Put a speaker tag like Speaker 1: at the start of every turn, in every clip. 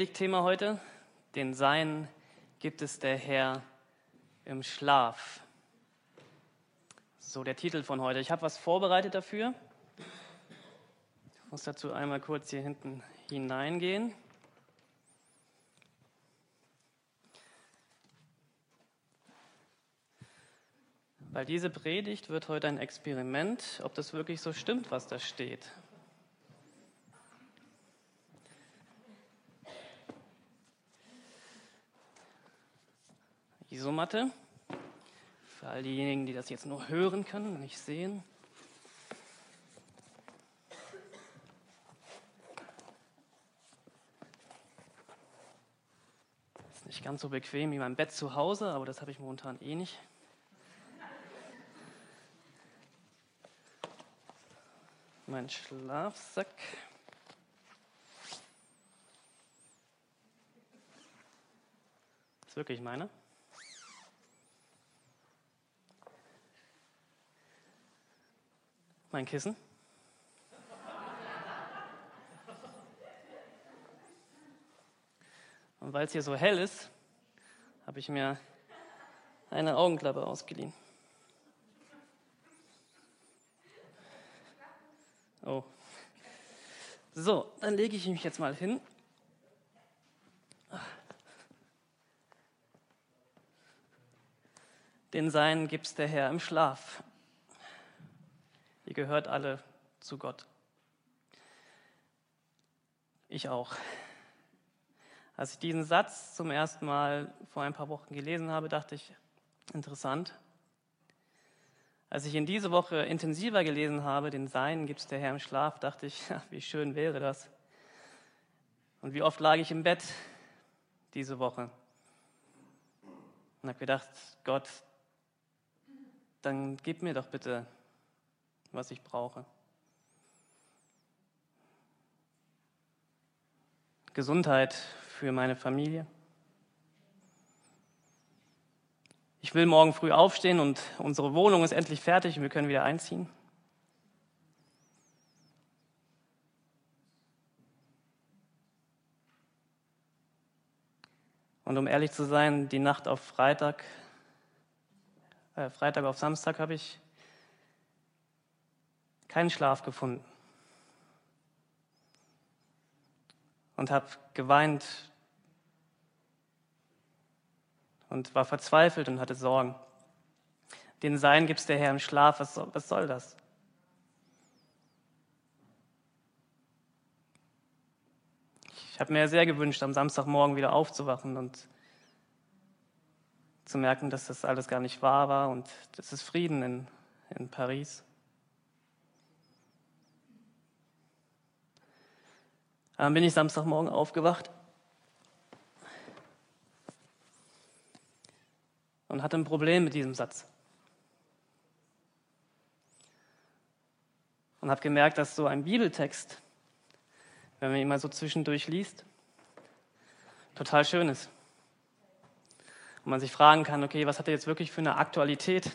Speaker 1: Predigtthema heute. Den Sein gibt es der Herr im Schlaf. So der Titel von heute. Ich habe was vorbereitet dafür. Ich muss dazu einmal kurz hier hinten hineingehen. Weil diese Predigt wird heute ein Experiment, ob das wirklich so stimmt, was da steht. Isomatte. Für all diejenigen, die das jetzt nur hören können und nicht sehen. Ist nicht ganz so bequem wie mein Bett zu Hause, aber das habe ich momentan eh nicht. Mein Schlafsack. Das ist wirklich meine. Mein Kissen. Und weil es hier so hell ist, habe ich mir eine Augenklappe ausgeliehen. Oh. So, dann lege ich mich jetzt mal hin. Den Seinen gibt's der Herr im Schlaf. Ihr gehört alle zu Gott. Ich auch. Als ich diesen Satz zum ersten Mal vor ein paar Wochen gelesen habe, dachte ich, interessant. Als ich in diese Woche intensiver gelesen habe, den Sein gibt's der Herr im Schlaf, dachte ich, wie schön wäre das. Und wie oft lag ich im Bett diese Woche und habe gedacht, Gott, dann gib mir doch bitte was ich brauche. Gesundheit für meine Familie. Ich will morgen früh aufstehen und unsere Wohnung ist endlich fertig und wir können wieder einziehen. Und um ehrlich zu sein, die Nacht auf Freitag, äh, Freitag auf Samstag habe ich keinen Schlaf gefunden. Und habe geweint und war verzweifelt und hatte Sorgen. Den Sein gibt's der Herr im Schlaf, was soll, was soll das? Ich habe mir sehr gewünscht, am Samstagmorgen wieder aufzuwachen und zu merken, dass das alles gar nicht wahr war und es ist Frieden in, in Paris. Dann bin ich Samstagmorgen aufgewacht und hatte ein Problem mit diesem Satz. Und habe gemerkt, dass so ein Bibeltext, wenn man ihn mal so zwischendurch liest, total schön ist. Und man sich fragen kann, okay, was hat er jetzt wirklich für eine Aktualität?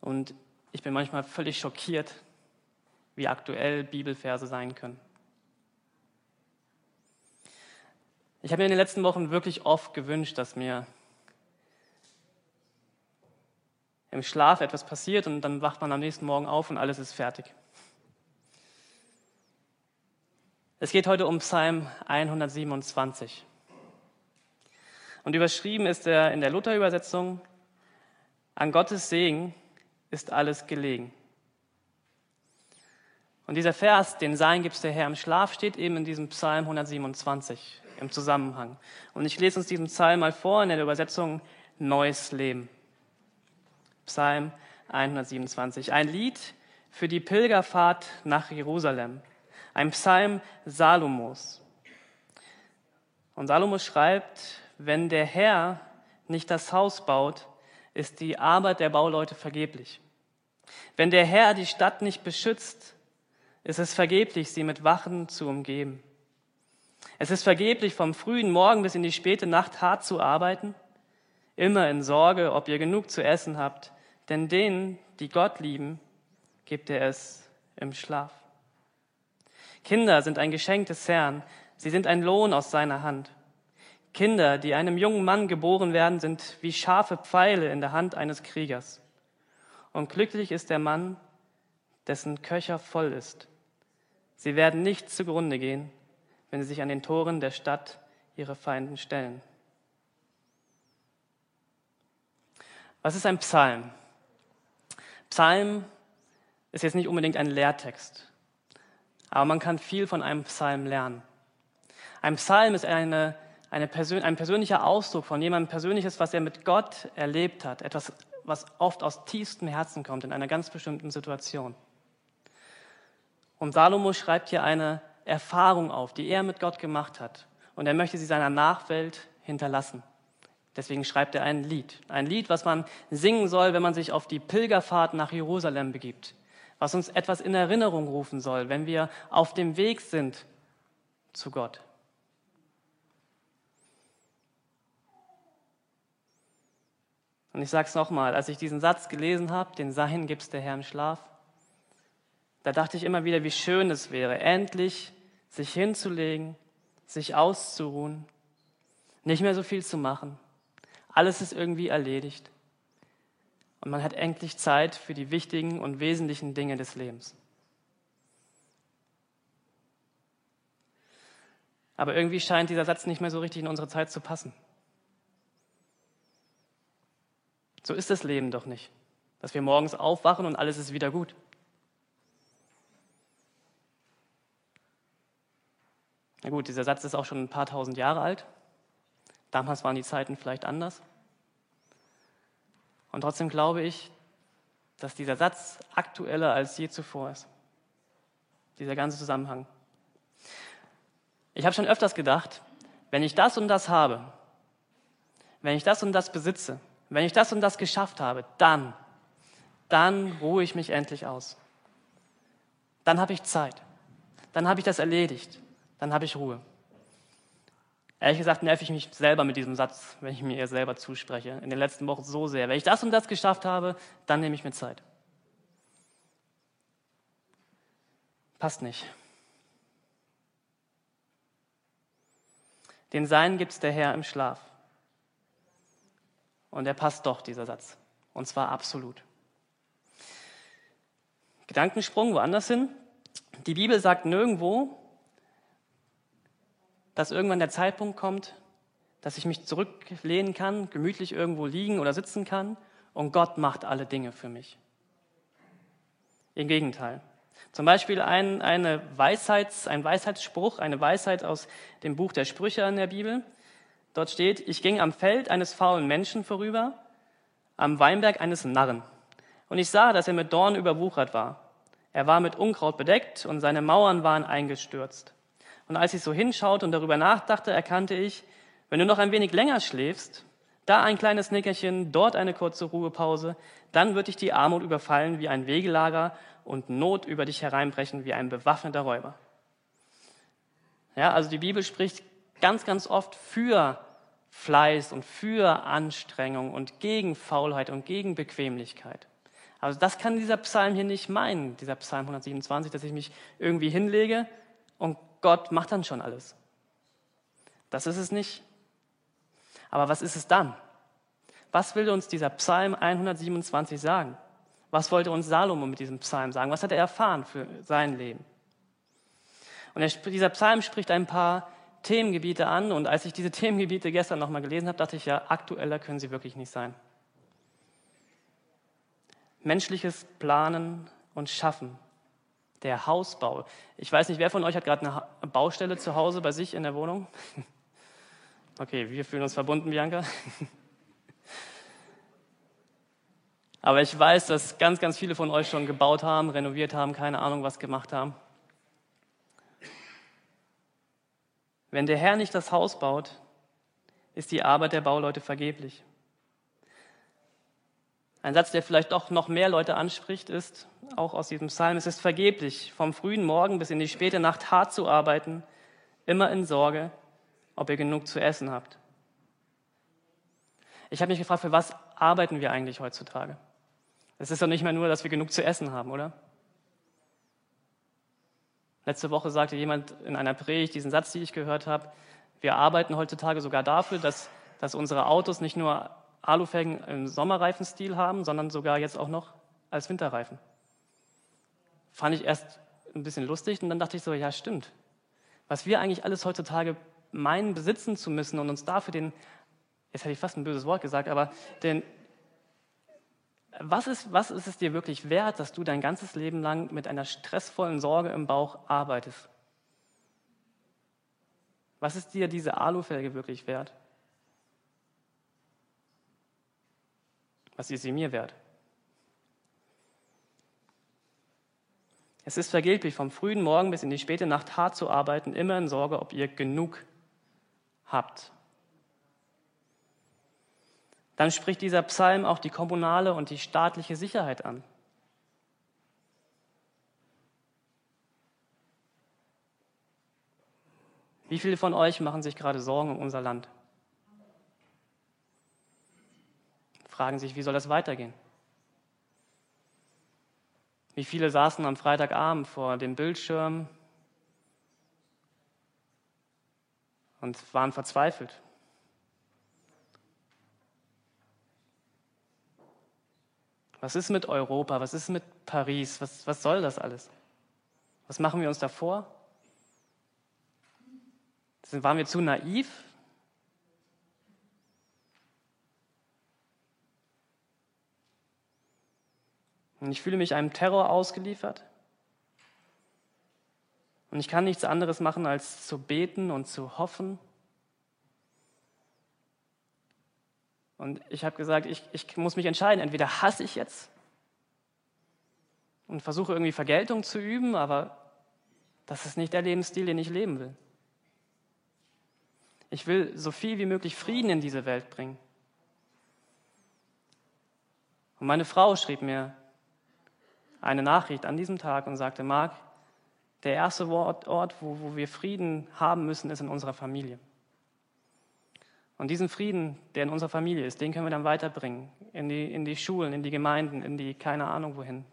Speaker 1: Und ich bin manchmal völlig schockiert, wie aktuell Bibelverse sein können. Ich habe mir in den letzten Wochen wirklich oft gewünscht, dass mir im Schlaf etwas passiert und dann wacht man am nächsten Morgen auf und alles ist fertig. Es geht heute um Psalm 127. Und überschrieben ist er in der Luther-Übersetzung, an Gottes Segen ist alles gelegen. Und dieser Vers, den Sein gibt's der Herr im Schlaf, steht eben in diesem Psalm 127 im Zusammenhang. Und ich lese uns diesen Psalm mal vor in der Übersetzung Neues Leben. Psalm 127. Ein Lied für die Pilgerfahrt nach Jerusalem. Ein Psalm Salomos. Und Salomo schreibt, wenn der Herr nicht das Haus baut, ist die Arbeit der Bauleute vergeblich. Wenn der Herr die Stadt nicht beschützt, es ist vergeblich, sie mit Wachen zu umgeben. Es ist vergeblich, vom frühen Morgen bis in die späte Nacht hart zu arbeiten, immer in Sorge, ob ihr genug zu essen habt, denn denen, die Gott lieben, gibt er es im Schlaf. Kinder sind ein Geschenk des Herrn, sie sind ein Lohn aus seiner Hand. Kinder, die einem jungen Mann geboren werden, sind wie scharfe Pfeile in der Hand eines Kriegers. Und glücklich ist der Mann, dessen Köcher voll ist. Sie werden nicht zugrunde gehen, wenn sie sich an den Toren der Stadt ihre Feinden stellen. Was ist ein Psalm? Psalm ist jetzt nicht unbedingt ein Lehrtext, aber man kann viel von einem Psalm lernen. Ein Psalm ist eine, eine Persön ein persönlicher Ausdruck von jemandem Persönliches, was er mit Gott erlebt hat, etwas, was oft aus tiefstem Herzen kommt in einer ganz bestimmten Situation. Und Salomo schreibt hier eine Erfahrung auf, die er mit Gott gemacht hat. Und er möchte sie seiner Nachwelt hinterlassen. Deswegen schreibt er ein Lied. Ein Lied, was man singen soll, wenn man sich auf die Pilgerfahrt nach Jerusalem begibt. Was uns etwas in Erinnerung rufen soll, wenn wir auf dem Weg sind zu Gott. Und ich sage es nochmal, als ich diesen Satz gelesen habe, den Sein gibt's der Herr im Schlaf, da dachte ich immer wieder, wie schön es wäre, endlich sich hinzulegen, sich auszuruhen, nicht mehr so viel zu machen. Alles ist irgendwie erledigt. Und man hat endlich Zeit für die wichtigen und wesentlichen Dinge des Lebens. Aber irgendwie scheint dieser Satz nicht mehr so richtig in unsere Zeit zu passen. So ist das Leben doch nicht, dass wir morgens aufwachen und alles ist wieder gut. Na gut, dieser Satz ist auch schon ein paar tausend Jahre alt. Damals waren die Zeiten vielleicht anders. Und trotzdem glaube ich, dass dieser Satz aktueller als je zuvor ist. Dieser ganze Zusammenhang. Ich habe schon öfters gedacht, wenn ich das und das habe, wenn ich das und das besitze, wenn ich das und das geschafft habe, dann, dann ruhe ich mich endlich aus. Dann habe ich Zeit. Dann habe ich das erledigt dann habe ich Ruhe. Ehrlich gesagt nerv ich mich selber mit diesem Satz, wenn ich mir selber zuspreche, in den letzten Wochen so sehr. Wenn ich das und das geschafft habe, dann nehme ich mir Zeit. Passt nicht. Den Sein gibt es der Herr im Schlaf. Und er passt doch, dieser Satz. Und zwar absolut. Gedankensprung woanders hin. Die Bibel sagt nirgendwo, dass irgendwann der Zeitpunkt kommt, dass ich mich zurücklehnen kann, gemütlich irgendwo liegen oder sitzen kann und Gott macht alle Dinge für mich. Im Gegenteil. Zum Beispiel ein, eine Weisheits, ein Weisheitsspruch, eine Weisheit aus dem Buch der Sprüche in der Bibel. Dort steht, ich ging am Feld eines faulen Menschen vorüber, am Weinberg eines Narren. Und ich sah, dass er mit Dorn überwuchert war. Er war mit Unkraut bedeckt und seine Mauern waren eingestürzt. Und als ich so hinschaute und darüber nachdachte, erkannte ich, wenn du noch ein wenig länger schläfst, da ein kleines Nickerchen, dort eine kurze Ruhepause, dann wird dich die Armut überfallen wie ein Wegelager und Not über dich hereinbrechen wie ein bewaffneter Räuber. Ja, also die Bibel spricht ganz, ganz oft für Fleiß und für Anstrengung und gegen Faulheit und gegen Bequemlichkeit. Also das kann dieser Psalm hier nicht meinen, dieser Psalm 127, dass ich mich irgendwie hinlege und Gott macht dann schon alles. Das ist es nicht. Aber was ist es dann? Was will uns dieser Psalm 127 sagen? Was wollte uns Salomo mit diesem Psalm sagen? Was hat er erfahren für sein Leben? Und er, dieser Psalm spricht ein paar Themengebiete an. Und als ich diese Themengebiete gestern nochmal gelesen habe, dachte ich, ja, aktueller können sie wirklich nicht sein. Menschliches Planen und Schaffen der Hausbau. Ich weiß nicht, wer von euch hat gerade eine Baustelle zu Hause bei sich in der Wohnung? Okay, wir fühlen uns verbunden, Bianca. Aber ich weiß, dass ganz, ganz viele von euch schon gebaut haben, renoviert haben, keine Ahnung, was gemacht haben. Wenn der Herr nicht das Haus baut, ist die Arbeit der Bauleute vergeblich. Ein Satz, der vielleicht doch noch mehr Leute anspricht, ist auch aus diesem Psalm, es ist vergeblich, vom frühen Morgen bis in die späte Nacht hart zu arbeiten, immer in Sorge, ob ihr genug zu essen habt. Ich habe mich gefragt, für was arbeiten wir eigentlich heutzutage? Es ist doch nicht mehr nur, dass wir genug zu essen haben, oder? Letzte Woche sagte jemand in einer Predigt diesen Satz, den ich gehört habe, wir arbeiten heutzutage sogar dafür, dass, dass unsere Autos nicht nur Alufelgen im Sommerreifenstil haben, sondern sogar jetzt auch noch als Winterreifen. Fand ich erst ein bisschen lustig und dann dachte ich so, ja stimmt. Was wir eigentlich alles heutzutage meinen, besitzen zu müssen und uns dafür den, jetzt hätte ich fast ein böses Wort gesagt, aber den, was ist, was ist es dir wirklich wert, dass du dein ganzes Leben lang mit einer stressvollen Sorge im Bauch arbeitest? Was ist dir diese Alufelge wirklich wert? Was ist sie mir wert? Es ist vergeblich, vom frühen Morgen bis in die späte Nacht hart zu arbeiten, immer in Sorge, ob ihr genug habt. Dann spricht dieser Psalm auch die kommunale und die staatliche Sicherheit an. Wie viele von euch machen sich gerade Sorgen um unser Land? Fragen sich, wie soll das weitergehen? Wie viele saßen am Freitagabend vor dem Bildschirm und waren verzweifelt? Was ist mit Europa? Was ist mit Paris? Was, was soll das alles? Was machen wir uns davor? Waren wir zu naiv? Und ich fühle mich einem Terror ausgeliefert. Und ich kann nichts anderes machen, als zu beten und zu hoffen Und ich habe gesagt, ich, ich muss mich entscheiden, entweder hasse ich jetzt und versuche irgendwie Vergeltung zu üben, aber das ist nicht der Lebensstil, den ich leben will. Ich will so viel wie möglich Frieden in diese Welt bringen. Und meine Frau schrieb mir eine Nachricht an diesem Tag und sagte, Marc, der erste Ort, wo, wo wir Frieden haben müssen, ist in unserer Familie. Und diesen Frieden, der in unserer Familie ist, den können wir dann weiterbringen in die, in die Schulen, in die Gemeinden, in die keine Ahnung wohin.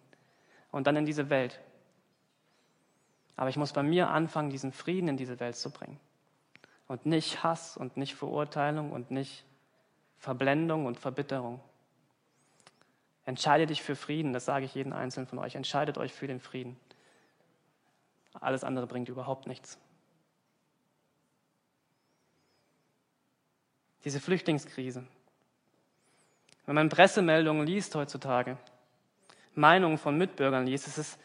Speaker 1: Und dann in diese Welt. Aber ich muss bei mir anfangen, diesen Frieden in diese Welt zu bringen. Und nicht Hass und nicht Verurteilung und nicht Verblendung und Verbitterung. Entscheide dich für Frieden, das sage ich jedem Einzelnen von euch. Entscheidet euch für den Frieden. Alles andere bringt überhaupt nichts. diese Flüchtlingskrise. Wenn man Pressemeldungen liest heutzutage, Meinungen von Mitbürgern liest, ist es,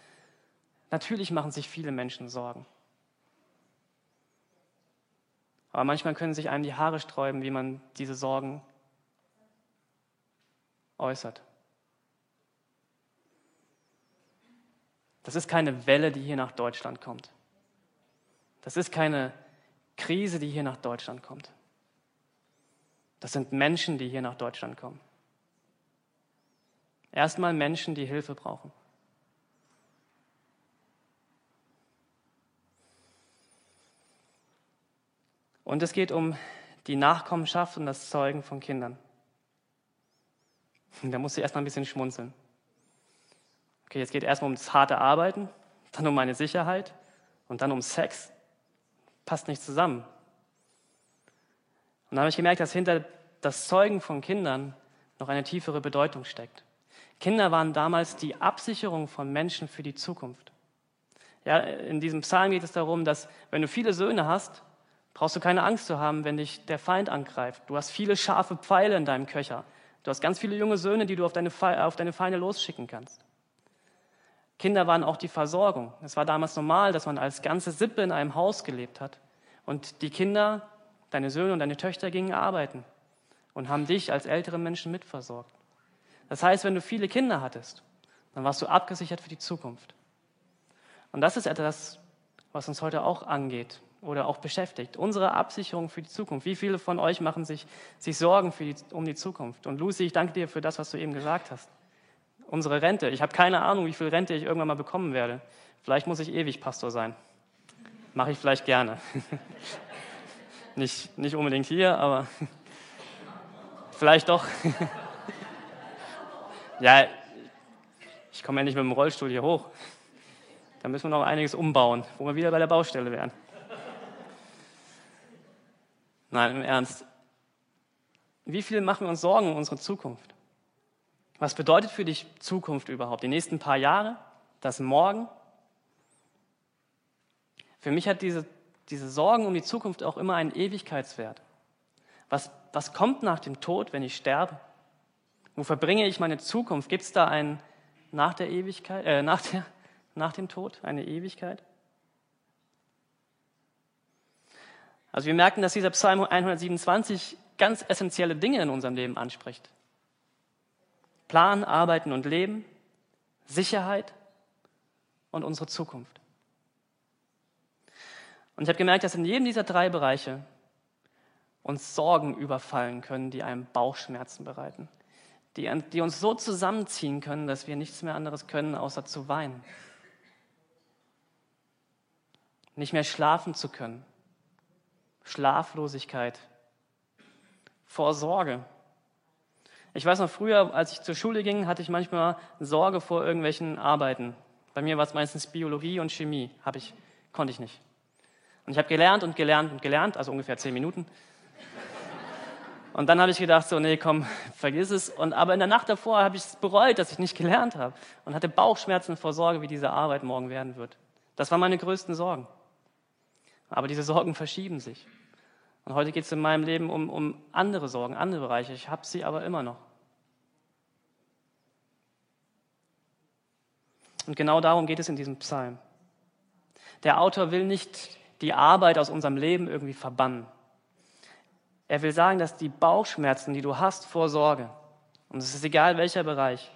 Speaker 1: natürlich machen sich viele Menschen Sorgen. Aber manchmal können sich einem die Haare sträuben, wie man diese Sorgen äußert. Das ist keine Welle, die hier nach Deutschland kommt. Das ist keine Krise, die hier nach Deutschland kommt. Das sind Menschen, die hier nach Deutschland kommen. Erstmal Menschen, die Hilfe brauchen. Und es geht um die Nachkommenschaft und das Zeugen von Kindern. Da muss ich erstmal ein bisschen schmunzeln. Okay, jetzt geht erstmal um das harte Arbeiten, dann um meine Sicherheit und dann um Sex. Passt nicht zusammen. Und dann habe ich gemerkt, dass hinter das Zeugen von Kindern noch eine tiefere Bedeutung steckt. Kinder waren damals die Absicherung von Menschen für die Zukunft. Ja, in diesem Psalm geht es darum, dass wenn du viele Söhne hast, brauchst du keine Angst zu haben, wenn dich der Feind angreift. Du hast viele scharfe Pfeile in deinem Köcher. Du hast ganz viele junge Söhne, die du auf deine Feinde losschicken kannst. Kinder waren auch die Versorgung. Es war damals normal, dass man als ganze Sippe in einem Haus gelebt hat. Und die Kinder Deine Söhne und deine Töchter gingen arbeiten und haben dich als ältere Menschen mitversorgt. Das heißt, wenn du viele Kinder hattest, dann warst du abgesichert für die Zukunft. Und das ist etwas, was uns heute auch angeht oder auch beschäftigt. Unsere Absicherung für die Zukunft. Wie viele von euch machen sich, sich Sorgen die, um die Zukunft? Und Lucy, ich danke dir für das, was du eben gesagt hast. Unsere Rente. Ich habe keine Ahnung, wie viel Rente ich irgendwann mal bekommen werde. Vielleicht muss ich ewig Pastor sein. Mache ich vielleicht gerne. Nicht, nicht unbedingt hier, aber vielleicht doch. ja, ich komme ja nicht mit dem Rollstuhl hier hoch. Da müssen wir noch einiges umbauen, wo wir wieder bei der Baustelle wären. Nein, im Ernst. Wie viel machen wir uns Sorgen um unsere Zukunft? Was bedeutet für dich Zukunft überhaupt? Die nächsten paar Jahre? Das Morgen? Für mich hat diese, diese Sorgen um die Zukunft auch immer einen Ewigkeitswert. Was, was kommt nach dem Tod, wenn ich sterbe? Wo verbringe ich meine Zukunft? Gibt es da ein nach der Ewigkeit, äh, nach, der, nach dem Tod eine Ewigkeit? Also wir merken, dass dieser Psalm 127 ganz essentielle Dinge in unserem Leben anspricht. Plan, Arbeiten und Leben, Sicherheit und unsere Zukunft. Und ich habe gemerkt, dass in jedem dieser drei Bereiche uns Sorgen überfallen können, die einem Bauchschmerzen bereiten, die, die uns so zusammenziehen können, dass wir nichts mehr anderes können, außer zu weinen. Nicht mehr schlafen zu können. Schlaflosigkeit. Vor Sorge. Ich weiß noch früher, als ich zur Schule ging, hatte ich manchmal Sorge vor irgendwelchen Arbeiten. Bei mir war es meistens Biologie und Chemie, habe ich, konnte ich nicht. Und ich habe gelernt und gelernt und gelernt, also ungefähr zehn Minuten. Und dann habe ich gedacht, so, nee, komm, vergiss es. Und aber in der Nacht davor habe ich es bereut, dass ich nicht gelernt habe und hatte Bauchschmerzen vor Sorge, wie diese Arbeit morgen werden wird. Das waren meine größten Sorgen. Aber diese Sorgen verschieben sich. Und heute geht es in meinem Leben um, um andere Sorgen, andere Bereiche. Ich habe sie aber immer noch. Und genau darum geht es in diesem Psalm. Der Autor will nicht die Arbeit aus unserem Leben irgendwie verbannen. Er will sagen, dass die Bauchschmerzen, die du hast vor Sorge, und es ist egal welcher Bereich,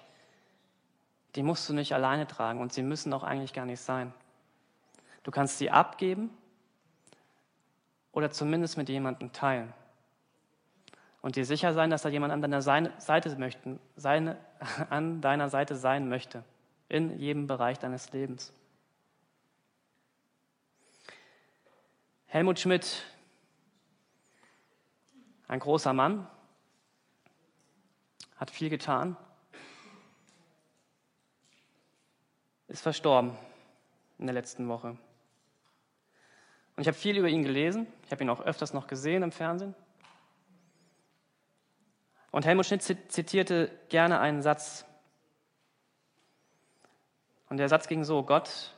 Speaker 1: die musst du nicht alleine tragen und sie müssen auch eigentlich gar nicht sein. Du kannst sie abgeben oder zumindest mit jemandem teilen. Und dir sicher sein, dass da jemand an deiner Seite, möchten, seine, an deiner Seite sein möchte, in jedem Bereich deines Lebens. Helmut Schmidt, ein großer Mann, hat viel getan, ist verstorben in der letzten Woche. Und ich habe viel über ihn gelesen. Ich habe ihn auch öfters noch gesehen im Fernsehen. Und Helmut Schmidt zitierte gerne einen Satz. Und der Satz ging so, Gott,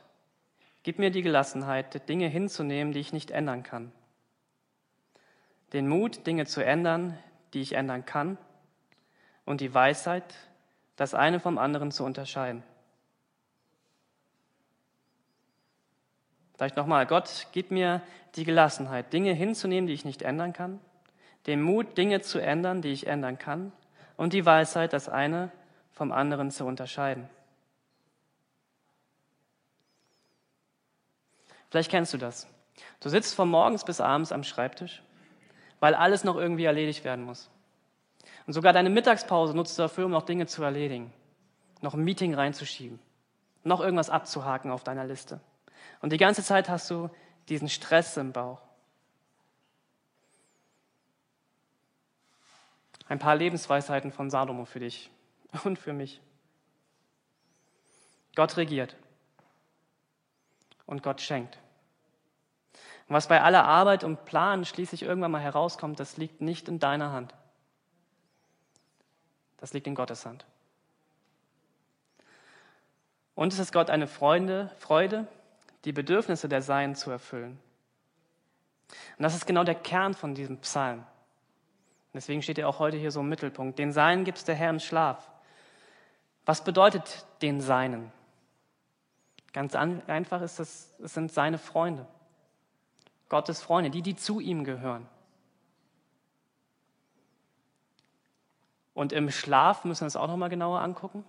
Speaker 1: gib mir die Gelassenheit, Dinge hinzunehmen, die ich nicht ändern kann. Den Mut, Dinge zu ändern, die ich ändern kann. Und die Weisheit, das eine vom anderen zu unterscheiden. Vielleicht nochmal, Gott, gib mir die Gelassenheit, Dinge hinzunehmen, die ich nicht ändern kann, den Mut, Dinge zu ändern, die ich ändern kann, und die Weisheit, das eine vom anderen zu unterscheiden. Vielleicht kennst du das. Du sitzt von morgens bis abends am Schreibtisch, weil alles noch irgendwie erledigt werden muss. Und sogar deine Mittagspause nutzt du dafür, um noch Dinge zu erledigen, noch ein Meeting reinzuschieben, noch irgendwas abzuhaken auf deiner Liste. Und die ganze Zeit hast du diesen Stress im Bauch. Ein paar Lebensweisheiten von Salomo für dich und für mich. Gott regiert und Gott schenkt. Und was bei aller Arbeit und Plan schließlich irgendwann mal herauskommt, das liegt nicht in deiner Hand. Das liegt in Gottes Hand. Und es ist Gott eine Freude, Freude die Bedürfnisse der Seinen zu erfüllen. Und das ist genau der Kern von diesem Psalm. Deswegen steht er auch heute hier so im Mittelpunkt. Den Seinen gibt's der Herr im Schlaf. Was bedeutet den Seinen? Ganz einfach ist es, es sind seine Freunde. Gottes Freunde, die, die zu ihm gehören. Und im Schlaf müssen wir uns auch nochmal genauer angucken.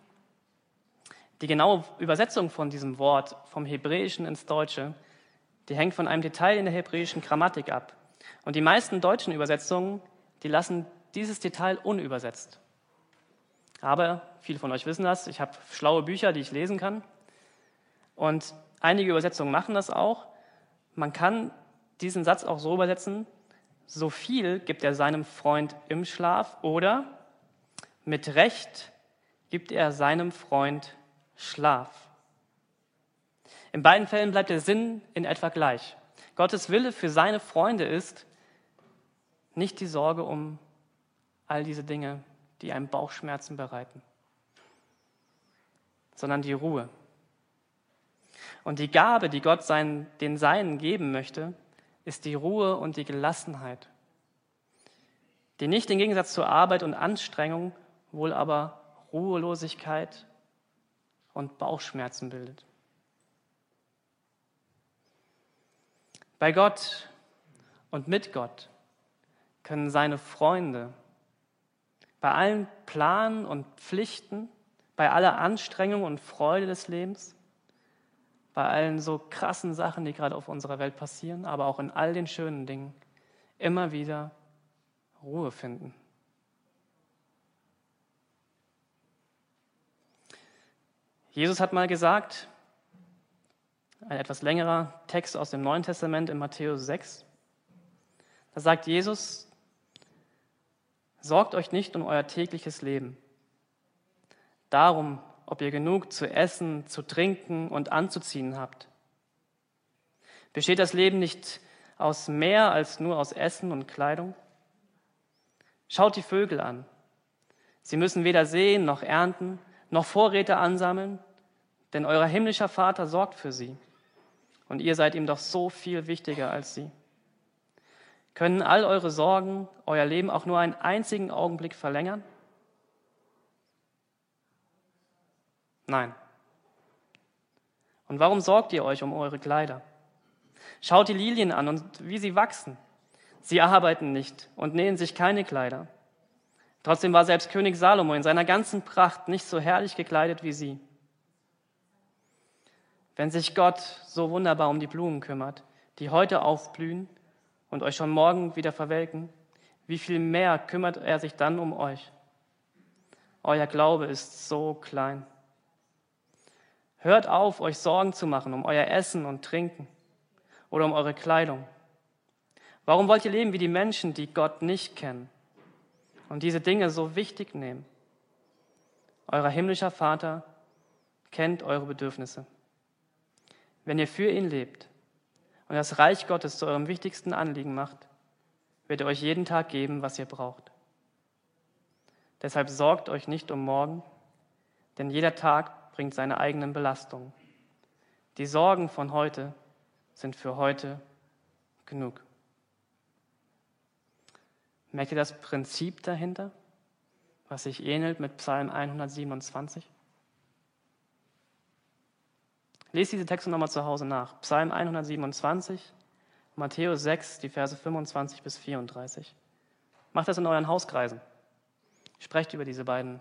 Speaker 1: Die genaue Übersetzung von diesem Wort vom Hebräischen ins Deutsche, die hängt von einem Detail in der hebräischen Grammatik ab. Und die meisten deutschen Übersetzungen, die lassen dieses Detail unübersetzt. Aber viele von euch wissen das, ich habe schlaue Bücher, die ich lesen kann. Und einige Übersetzungen machen das auch. Man kann diesen Satz auch so übersetzen, so viel gibt er seinem Freund im Schlaf oder mit Recht gibt er seinem Freund Schlaf. In beiden Fällen bleibt der Sinn in etwa gleich. Gottes Wille für seine Freunde ist nicht die Sorge um all diese Dinge, die einem Bauchschmerzen bereiten, sondern die Ruhe. Und die Gabe, die Gott seinen, den Seinen geben möchte, ist die Ruhe und die Gelassenheit, die nicht im Gegensatz zur Arbeit und Anstrengung wohl aber Ruhelosigkeit und Bauchschmerzen bildet. Bei Gott und mit Gott können seine Freunde bei allen Planen und Pflichten, bei aller Anstrengung und Freude des Lebens, bei allen so krassen Sachen, die gerade auf unserer Welt passieren, aber auch in all den schönen Dingen, immer wieder Ruhe finden. Jesus hat mal gesagt, ein etwas längerer Text aus dem Neuen Testament in Matthäus 6, da sagt Jesus, sorgt euch nicht um euer tägliches Leben, darum, ob ihr genug zu essen, zu trinken und anzuziehen habt. Besteht das Leben nicht aus mehr als nur aus Essen und Kleidung? Schaut die Vögel an. Sie müssen weder sehen noch ernten, noch Vorräte ansammeln, denn euer himmlischer Vater sorgt für sie. Und ihr seid ihm doch so viel wichtiger als sie. Können all eure Sorgen euer Leben auch nur einen einzigen Augenblick verlängern? Nein. Und warum sorgt ihr euch um eure Kleider? Schaut die Lilien an und wie sie wachsen. Sie arbeiten nicht und nähen sich keine Kleider. Trotzdem war selbst König Salomo in seiner ganzen Pracht nicht so herrlich gekleidet wie sie. Wenn sich Gott so wunderbar um die Blumen kümmert, die heute aufblühen und euch schon morgen wieder verwelken, wie viel mehr kümmert er sich dann um euch? Euer Glaube ist so klein. Hört auf, euch Sorgen zu machen um euer Essen und Trinken oder um eure Kleidung. Warum wollt ihr leben wie die Menschen, die Gott nicht kennen und diese Dinge so wichtig nehmen? Euer himmlischer Vater kennt eure Bedürfnisse. Wenn ihr für ihn lebt und das Reich Gottes zu eurem wichtigsten Anliegen macht, wird er euch jeden Tag geben, was ihr braucht. Deshalb sorgt euch nicht um morgen, denn jeder Tag bringt seine eigenen Belastungen. Die Sorgen von heute sind für heute genug. Merkt ihr das Prinzip dahinter, was sich ähnelt mit Psalm 127? Lest diese Texte nochmal zu Hause nach. Psalm 127, Matthäus 6, die Verse 25 bis 34. Macht das in euren Hauskreisen. Sprecht über diese beiden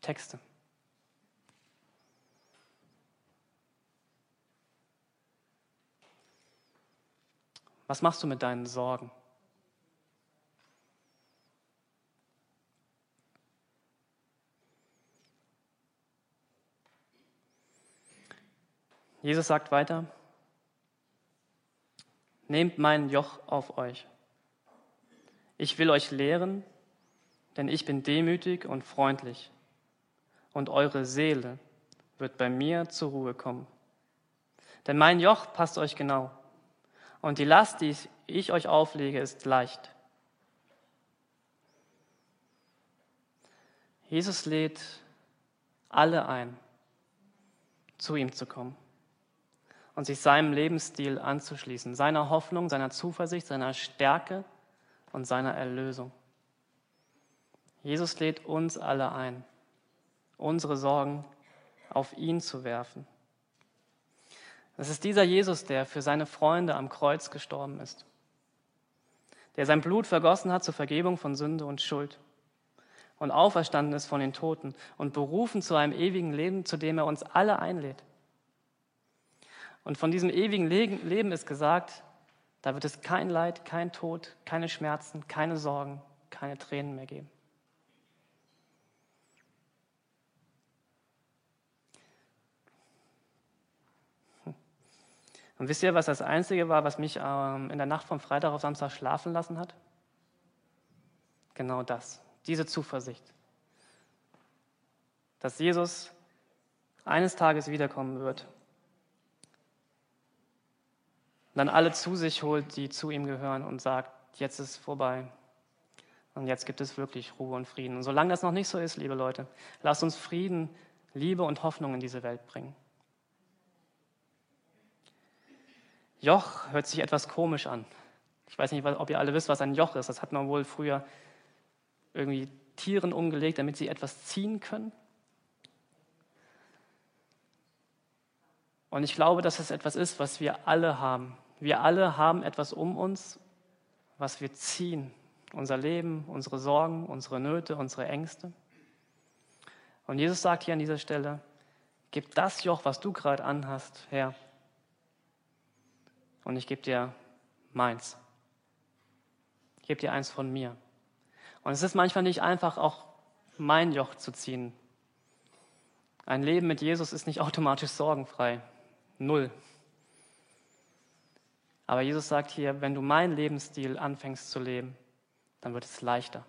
Speaker 1: Texte. Was machst du mit deinen Sorgen? Jesus sagt weiter, nehmt mein Joch auf euch. Ich will euch lehren, denn ich bin demütig und freundlich, und eure Seele wird bei mir zur Ruhe kommen. Denn mein Joch passt euch genau und die Last, die ich euch auflege, ist leicht. Jesus lädt alle ein, zu ihm zu kommen und sich seinem Lebensstil anzuschließen, seiner Hoffnung, seiner Zuversicht, seiner Stärke und seiner Erlösung. Jesus lädt uns alle ein, unsere Sorgen auf ihn zu werfen es ist dieser Jesus, der für seine Freunde am Kreuz gestorben ist, der sein Blut vergossen hat zur Vergebung von Sünde und Schuld und auferstanden ist von den Toten und berufen zu einem ewigen Leben, zu dem er uns alle einlädt. Und von diesem ewigen Leben ist gesagt, da wird es kein Leid, kein Tod, keine Schmerzen, keine Sorgen, keine Tränen mehr geben. Und wisst ihr, was das Einzige war, was mich ähm, in der Nacht vom Freitag auf Samstag schlafen lassen hat? Genau das, diese Zuversicht, dass Jesus eines Tages wiederkommen wird dann alle zu sich holt, die zu ihm gehören und sagt, jetzt ist vorbei. Und jetzt gibt es wirklich Ruhe und Frieden. Und solange das noch nicht so ist, liebe Leute, lasst uns Frieden, Liebe und Hoffnung in diese Welt bringen. Joch hört sich etwas komisch an. Ich weiß nicht, ob ihr alle wisst, was ein Joch ist. Das hat man wohl früher irgendwie Tieren umgelegt, damit sie etwas ziehen können. Und ich glaube, dass es etwas ist, was wir alle haben. Wir alle haben etwas um uns, was wir ziehen. Unser Leben, unsere Sorgen, unsere Nöte, unsere Ängste. Und Jesus sagt hier an dieser Stelle, gib das Joch, was du gerade anhast, her. Und ich gebe dir meins. Ich gebe dir eins von mir. Und es ist manchmal nicht einfach, auch mein Joch zu ziehen. Ein Leben mit Jesus ist nicht automatisch sorgenfrei. Null. Aber Jesus sagt hier, wenn du meinen Lebensstil anfängst zu leben, dann wird es leichter.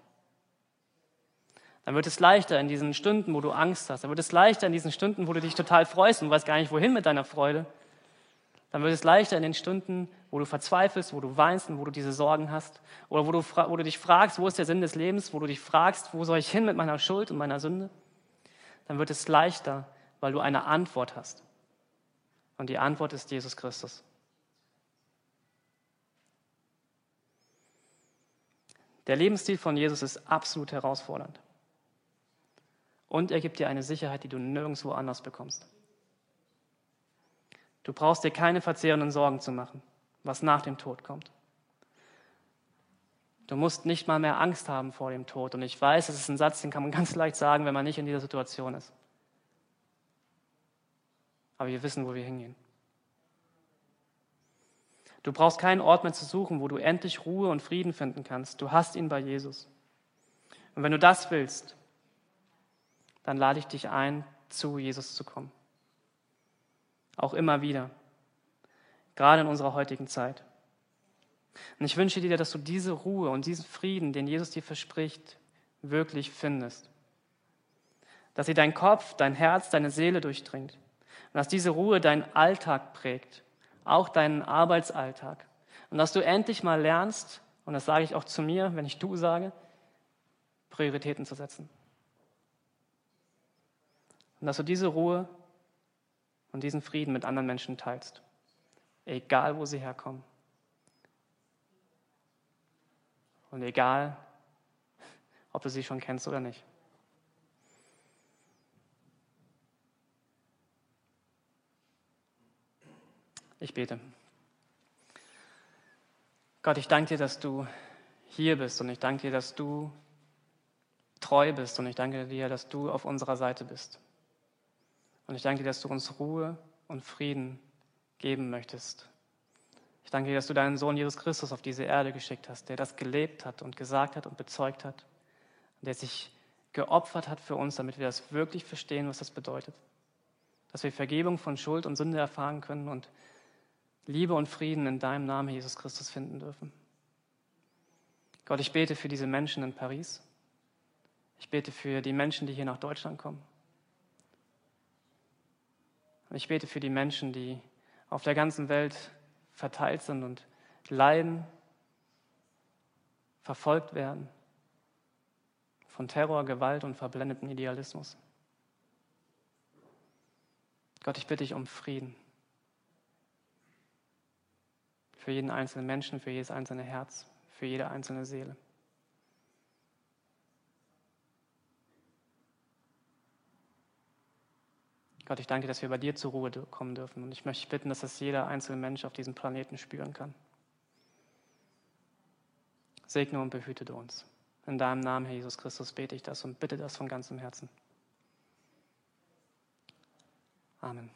Speaker 1: Dann wird es leichter in diesen Stunden, wo du Angst hast. Dann wird es leichter in diesen Stunden, wo du dich total freust und weißt gar nicht, wohin mit deiner Freude. Dann wird es leichter in den Stunden, wo du verzweifelst, wo du weinst und wo du diese Sorgen hast. Oder wo du, wo du dich fragst, wo ist der Sinn des Lebens? Wo du dich fragst, wo soll ich hin mit meiner Schuld und meiner Sünde? Dann wird es leichter, weil du eine Antwort hast. Und die Antwort ist Jesus Christus. Der Lebensstil von Jesus ist absolut herausfordernd. Und er gibt dir eine Sicherheit, die du nirgendwo anders bekommst. Du brauchst dir keine verzehrenden Sorgen zu machen, was nach dem Tod kommt. Du musst nicht mal mehr Angst haben vor dem Tod. Und ich weiß, das ist ein Satz, den kann man ganz leicht sagen, wenn man nicht in dieser Situation ist aber wir wissen, wo wir hingehen. Du brauchst keinen Ort mehr zu suchen, wo du endlich Ruhe und Frieden finden kannst. Du hast ihn bei Jesus. Und wenn du das willst, dann lade ich dich ein, zu Jesus zu kommen. Auch immer wieder. Gerade in unserer heutigen Zeit. Und ich wünsche dir, dass du diese Ruhe und diesen Frieden, den Jesus dir verspricht, wirklich findest. Dass sie dein Kopf, dein Herz, deine Seele durchdringt. Und dass diese Ruhe deinen Alltag prägt, auch deinen Arbeitsalltag. Und dass du endlich mal lernst, und das sage ich auch zu mir, wenn ich du sage, Prioritäten zu setzen. Und dass du diese Ruhe und diesen Frieden mit anderen Menschen teilst, egal wo sie herkommen. Und egal, ob du sie schon kennst oder nicht. Ich bete. Gott, ich danke dir, dass du hier bist und ich danke dir, dass du treu bist und ich danke dir, dass du auf unserer Seite bist. Und ich danke dir, dass du uns Ruhe und Frieden geben möchtest. Ich danke dir, dass du deinen Sohn Jesus Christus auf diese Erde geschickt hast, der das gelebt hat und gesagt hat und bezeugt hat, der sich geopfert hat für uns, damit wir das wirklich verstehen, was das bedeutet. Dass wir Vergebung von Schuld und Sünde erfahren können und Liebe und Frieden in deinem Namen, Jesus Christus, finden dürfen. Gott, ich bete für diese Menschen in Paris. Ich bete für die Menschen, die hier nach Deutschland kommen. Und ich bete für die Menschen, die auf der ganzen Welt verteilt sind und leiden, verfolgt werden von Terror, Gewalt und verblendeten Idealismus. Gott, ich bitte dich um Frieden für jeden einzelnen Menschen, für jedes einzelne Herz, für jede einzelne Seele. Gott, ich danke, dass wir bei dir zur Ruhe kommen dürfen. Und ich möchte bitten, dass das jeder einzelne Mensch auf diesem Planeten spüren kann. Segne und behüte du uns. In deinem Namen, Herr Jesus Christus, bete ich das und bitte das von ganzem Herzen. Amen.